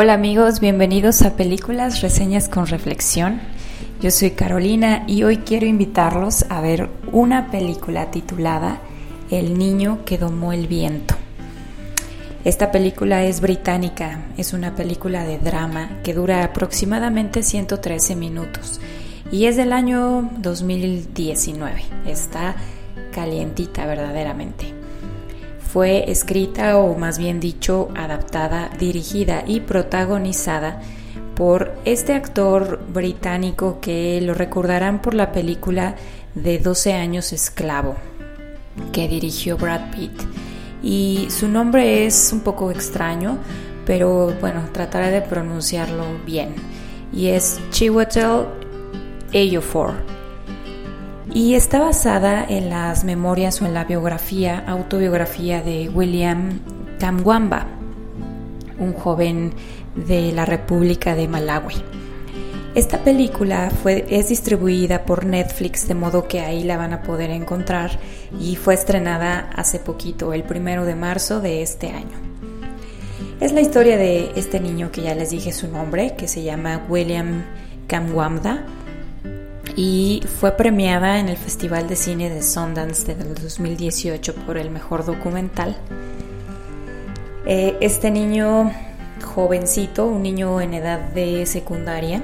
Hola amigos, bienvenidos a Películas, Reseñas con Reflexión. Yo soy Carolina y hoy quiero invitarlos a ver una película titulada El niño que domó el viento. Esta película es británica, es una película de drama que dura aproximadamente 113 minutos y es del año 2019. Está calientita verdaderamente. Fue escrita o más bien dicho adaptada, dirigida y protagonizada por este actor británico que lo recordarán por la película de 12 años esclavo que dirigió Brad Pitt. Y su nombre es un poco extraño, pero bueno, trataré de pronunciarlo bien. Y es Chiwetel Ejiofor y está basada en las memorias o en la biografía, autobiografía de William Kamwamba, un joven de la República de Malawi. Esta película fue, es distribuida por Netflix, de modo que ahí la van a poder encontrar y fue estrenada hace poquito, el primero de marzo de este año. Es la historia de este niño que ya les dije su nombre, que se llama William Kamwamba, y fue premiada en el Festival de Cine de Sundance del 2018 por el mejor documental. Eh, este niño jovencito, un niño en edad de secundaria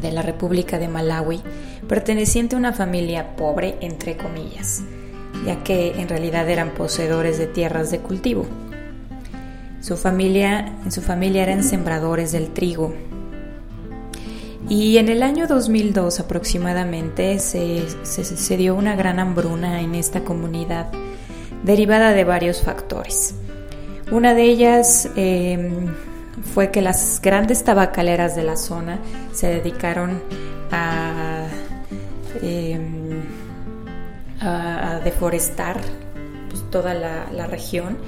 de la República de Malawi, perteneciente a una familia pobre, entre comillas, ya que en realidad eran poseedores de tierras de cultivo. Su familia, en su familia eran sembradores del trigo y en el año 2002 aproximadamente se, se, dio una gran hambruna en esta comunidad derivada de varios factores. Una de ellas em, fue que las grandes tabacaleras de la zona se dedicaron a, em, deforestar pues, toda la región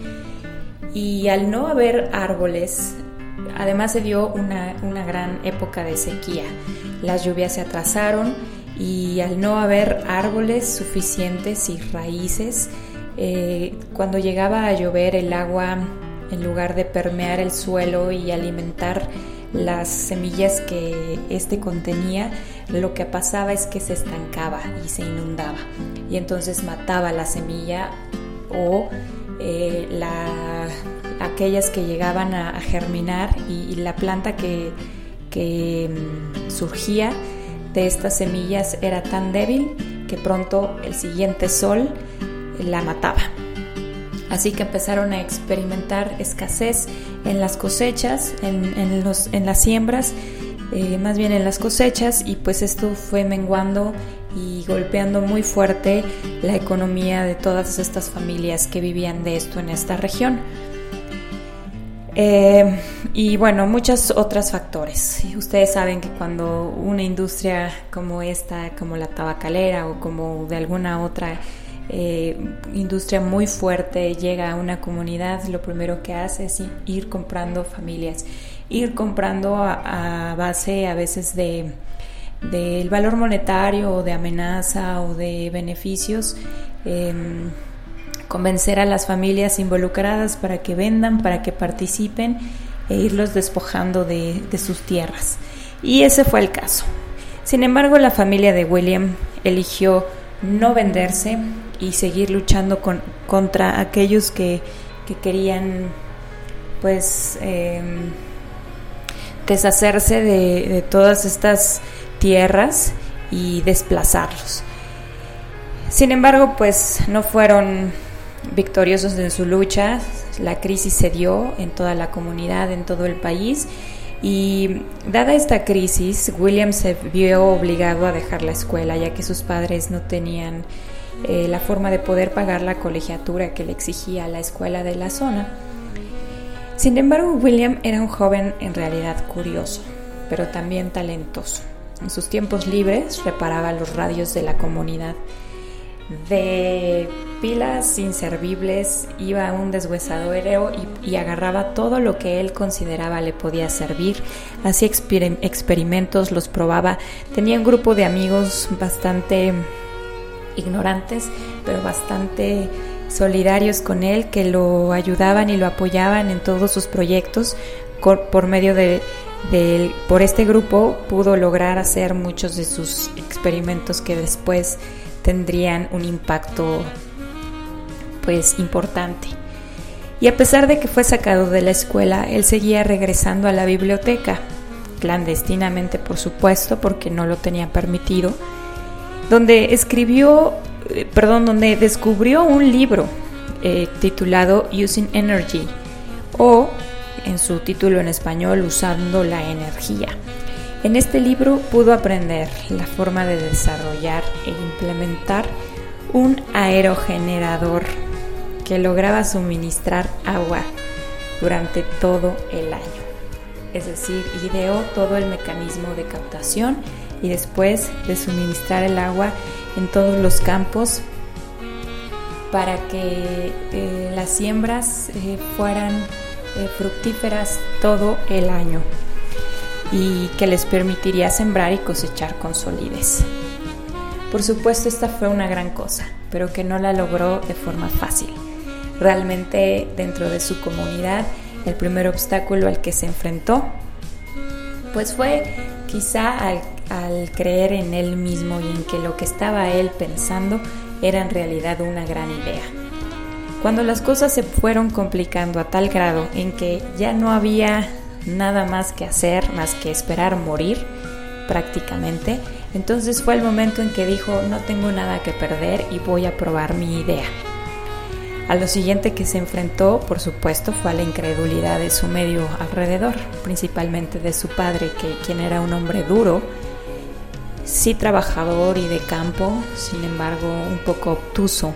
y al no haber árboles Además se dio una, gran época de sequía. Las lluvias se atrasaron y al no haber árboles suficientes y raíces, eh, cuando llegaba a llover el agua, en lugar de permear el suelo y alimentar las semillas que este contenía, lo que pasaba es que se estancaba y se inundaba y entonces mataba la semilla o eh, la aquellas que llegaban a, germinar y, la planta que, mm, surgía de estas semillas era tan débil que pronto el siguiente sol la mataba. Así que empezaron a experimentar escasez en las cosechas, en, las siembras, eh, más bien en las cosechas, y pues esto fue menguando y golpeando muy fuerte la economía de todas estas familias que vivían de esto en esta región. Eh, y bueno, muchos otros factores. Ustedes saben que cuando una industria como esta, como la tabacalera o como de alguna otra eh, industria muy fuerte llega a una comunidad, lo primero que hace es ir comprando familias, ir comprando a, base a veces de del valor monetario o de amenaza o de beneficios. Em, convencer a las familias involucradas para que vendan, para que participen e irlos despojando de, sus tierras. Y ese fue el caso. Sin embargo, la familia de William eligió no venderse y seguir luchando con, contra aquellos que, querían pues em, deshacerse de, de todas estas tierras y desplazarlos. Sin embargo, pues no fueron victoriosos en su lucha, la crisis se dio en toda la comunidad, en todo el país. Y dada esta crisis, William se vio obligado a dejar la escuela, ya que sus padres no tenían eh, la forma de poder pagar la colegiatura que le exigía la escuela de la zona. Sin embargo, William era un joven en realidad curioso, pero también talentoso. En sus tiempos libres reparaba los radios de la comunidad. De pilas inservibles iba a un deshuesadero y, y agarraba todo lo que él consideraba le podía servir. Hacía experimentos, los probaba. Tenía un grupo de amigos bastante ignorantes, pero bastante solidarios con él, que lo ayudaban y lo apoyaban en todos sus proyectos. Por medio de, por este grupo pudo lograr hacer muchos de sus experimentos que después tendrían un impacto pues importante. Y a pesar de que fue sacado de la escuela, él seguía regresando a la biblioteca, clandestinamente por supuesto, porque no lo tenía permitido, donde escribió, eh, perdón, donde descubrió un libro eh, titulado Using Energy o en su título en español Usando la energía. En este libro pudo aprender la forma de desarrollar e implementar un aerogenerador que lograba suministrar agua durante todo el año. Es decir, ideó todo el mecanismo de captación y después de suministrar el agua en todos los campos para que eh, las siembras eh, fueran eh, fructíferas todo el año y que les permitiría sembrar y cosechar con solidez. Por supuesto, esta fue una gran cosa, pero que no la logró de forma fácil. Realmente dentro de su comunidad, el primer obstáculo al que se enfrentó, pues fue quizá al al creer en él mismo y en que lo que estaba él pensando era en realidad una gran idea. Cuando las cosas se fueron complicando a tal grado en que ya no había nada más que hacer más que esperar morir prácticamente, entonces fue el momento en que dijo no tengo nada que perder y voy a probar mi idea. A lo siguiente que se enfrentó, por supuesto, fue a la incredulidad de su medio alrededor, principalmente de su padre, que quien era un hombre duro, sí trabajador y de campo, sin embargo un poco obtuso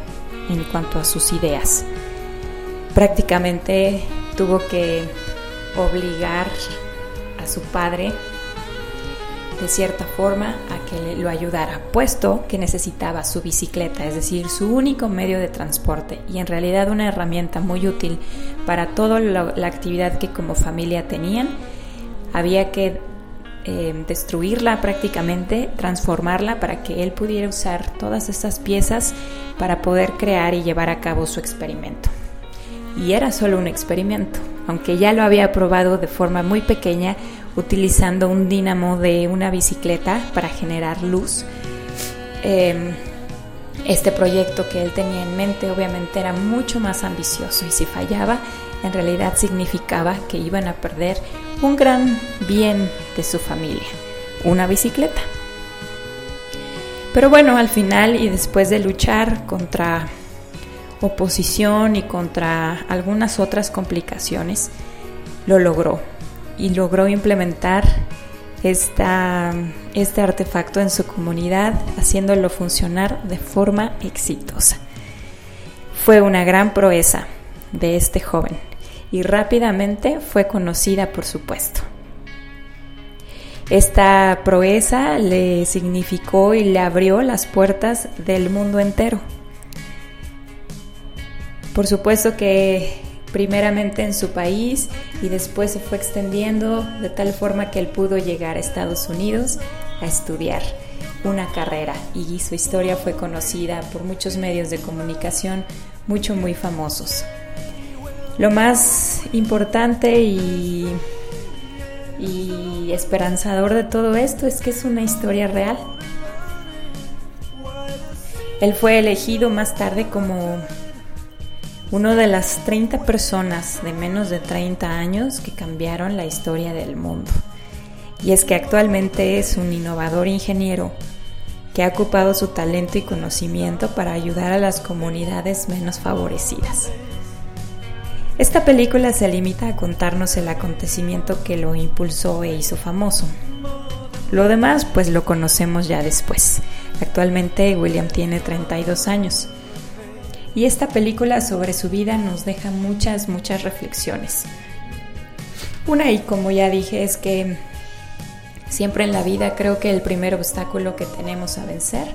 en cuanto a sus ideas. Prácticamente tuvo que obligar a su padre de cierta forma a que lo ayudara, puesto que necesitaba su bicicleta, es decir, su único medio de transporte y en realidad una herramienta muy útil para toda la actividad que como familia tenían. Había que eh, destruirla prácticamente, transformarla para que él pudiera usar todas esas piezas para poder crear y llevar a cabo su experimento. Y era solo un experimento, aunque ya lo había probado de forma muy pequeña utilizando un dínamo de una bicicleta para generar luz. Em, este proyecto que él tenía en mente obviamente era mucho más ambicioso y si fallaba en realidad significaba que iban a perder un gran bien de su familia, una bicicleta. Pero bueno, al final y después de luchar contra oposición y contra algunas otras complicaciones, lo logró y logró implementar esta, este artefacto en su comunidad, haciéndolo funcionar de forma exitosa. Fue una gran proeza de este joven y rápidamente fue conocida por su puesto. Esta proeza le significó y le abrió las puertas del mundo entero. Por supuesto que primeramente en su país y después se fue extendiendo de tal forma que él pudo llegar a Estados Unidos a estudiar una carrera y su historia fue conocida por muchos medios de comunicación, mucho muy famosos. Lo más importante y, esperanzador de todo esto es que es una historia real. Él fue elegido más tarde como uno de las 30 personas de menos de 30 años que cambiaron la historia del mundo. Y es que actualmente es un innovador ingeniero que ha ocupado su talento y conocimiento para ayudar a las comunidades menos favorecidas. Esta película se limita a contarnos el acontecimiento que lo impulsó e hizo famoso. Lo demás pues lo conocemos ya después. Actualmente William tiene 32 años. Y esta película sobre su vida nos deja muchas, muchas reflexiones. Una, y como ya dije, es que siempre en la vida creo que el primer obstáculo que tenemos a vencer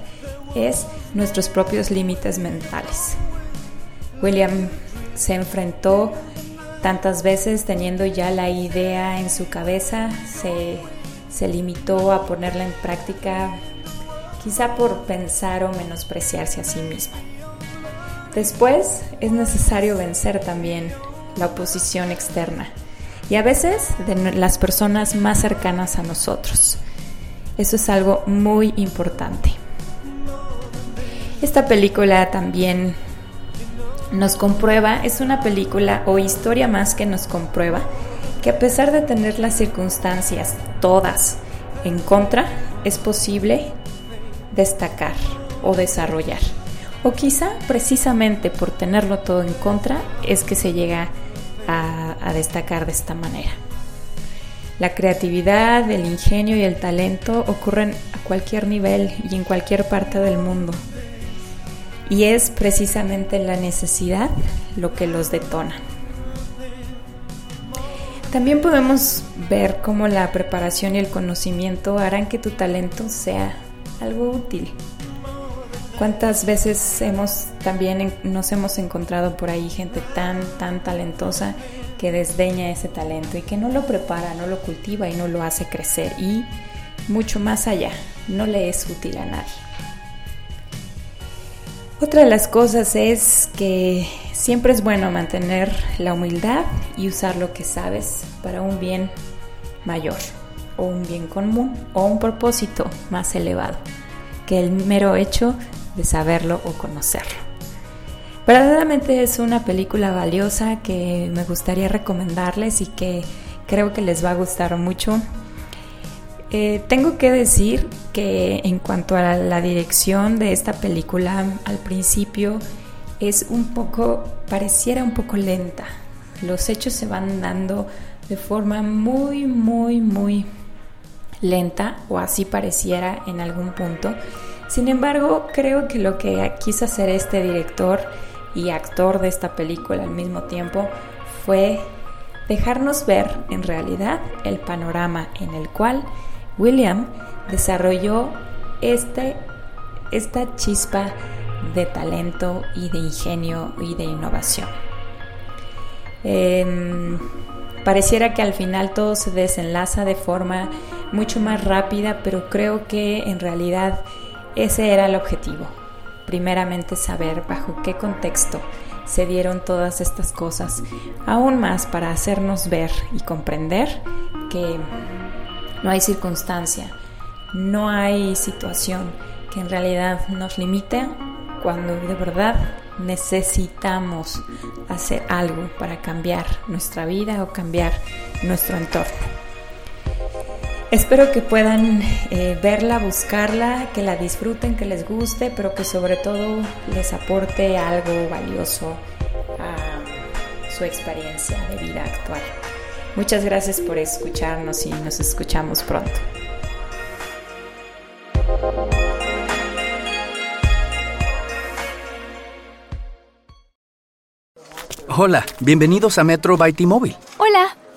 es nuestros propios límites mentales. William se enfrentó tantas veces teniendo ya la idea en su cabeza, se, se limitó a ponerla en práctica quizá por pensar o menospreciarse a sí mismo. Después es necesario vencer también la oposición externa y a veces de las personas más cercanas a nosotros. Eso es algo muy importante. Esta película también nos comprueba, es una película o historia más que nos comprueba que a pesar de tener las circunstancias todas en contra, es posible destacar o desarrollar. O quizá precisamente por tenerlo todo en contra es que se llega a, destacar de esta manera. La creatividad, el ingenio y el talento ocurren a cualquier nivel y en cualquier parte del mundo. Y es precisamente la necesidad lo que los detona. También podemos ver cómo la preparación y el conocimiento harán que tu talento sea algo útil. ¿Cuántas veces hemos también nos hemos encontrado por ahí gente tan tan talentosa que desdeña ese talento y que no lo prepara, no lo cultiva y no lo hace crecer y mucho más allá, no le es útil a nadie. Otra de las cosas es que siempre es bueno mantener la humildad y usar lo que sabes para un bien mayor o un bien común o un propósito más elevado que el mero hecho de saberlo o conocerlo. Verdaderamente es una película valiosa que me gustaría recomendarles y que creo que les va a gustar mucho. Eh, tengo que decir que en cuanto a la dirección de esta película, al principio es un poco, pareciera un poco lenta. Los hechos se van dando de forma muy, muy, muy lenta, o así pareciera en algún punto. Sin embargo, creo que lo que quiso hacer este director y actor de esta película al mismo tiempo fue dejarnos ver en realidad el panorama en el cual William desarrolló este, esta chispa de talento y de ingenio y de innovación. Em, pareciera que al final todo se desenlaza de forma mucho más rápida, pero creo que en realidad ese era el objetivo. Primeramente saber bajo qué contexto se dieron todas estas cosas, aún más para hacernos ver y comprender que no hay circunstancia, no hay situación que en realidad nos limite cuando de verdad necesitamos hacer algo para cambiar nuestra vida o cambiar nuestro entorno. Espero que puedan eh, verla, buscarla, que la disfruten, que les guste, pero que sobre todo les aporte algo valioso a su experiencia de vida actual. Muchas gracias por escucharnos y nos escuchamos pronto. Hola, bienvenidos a Metro by T-Mobile. Hola.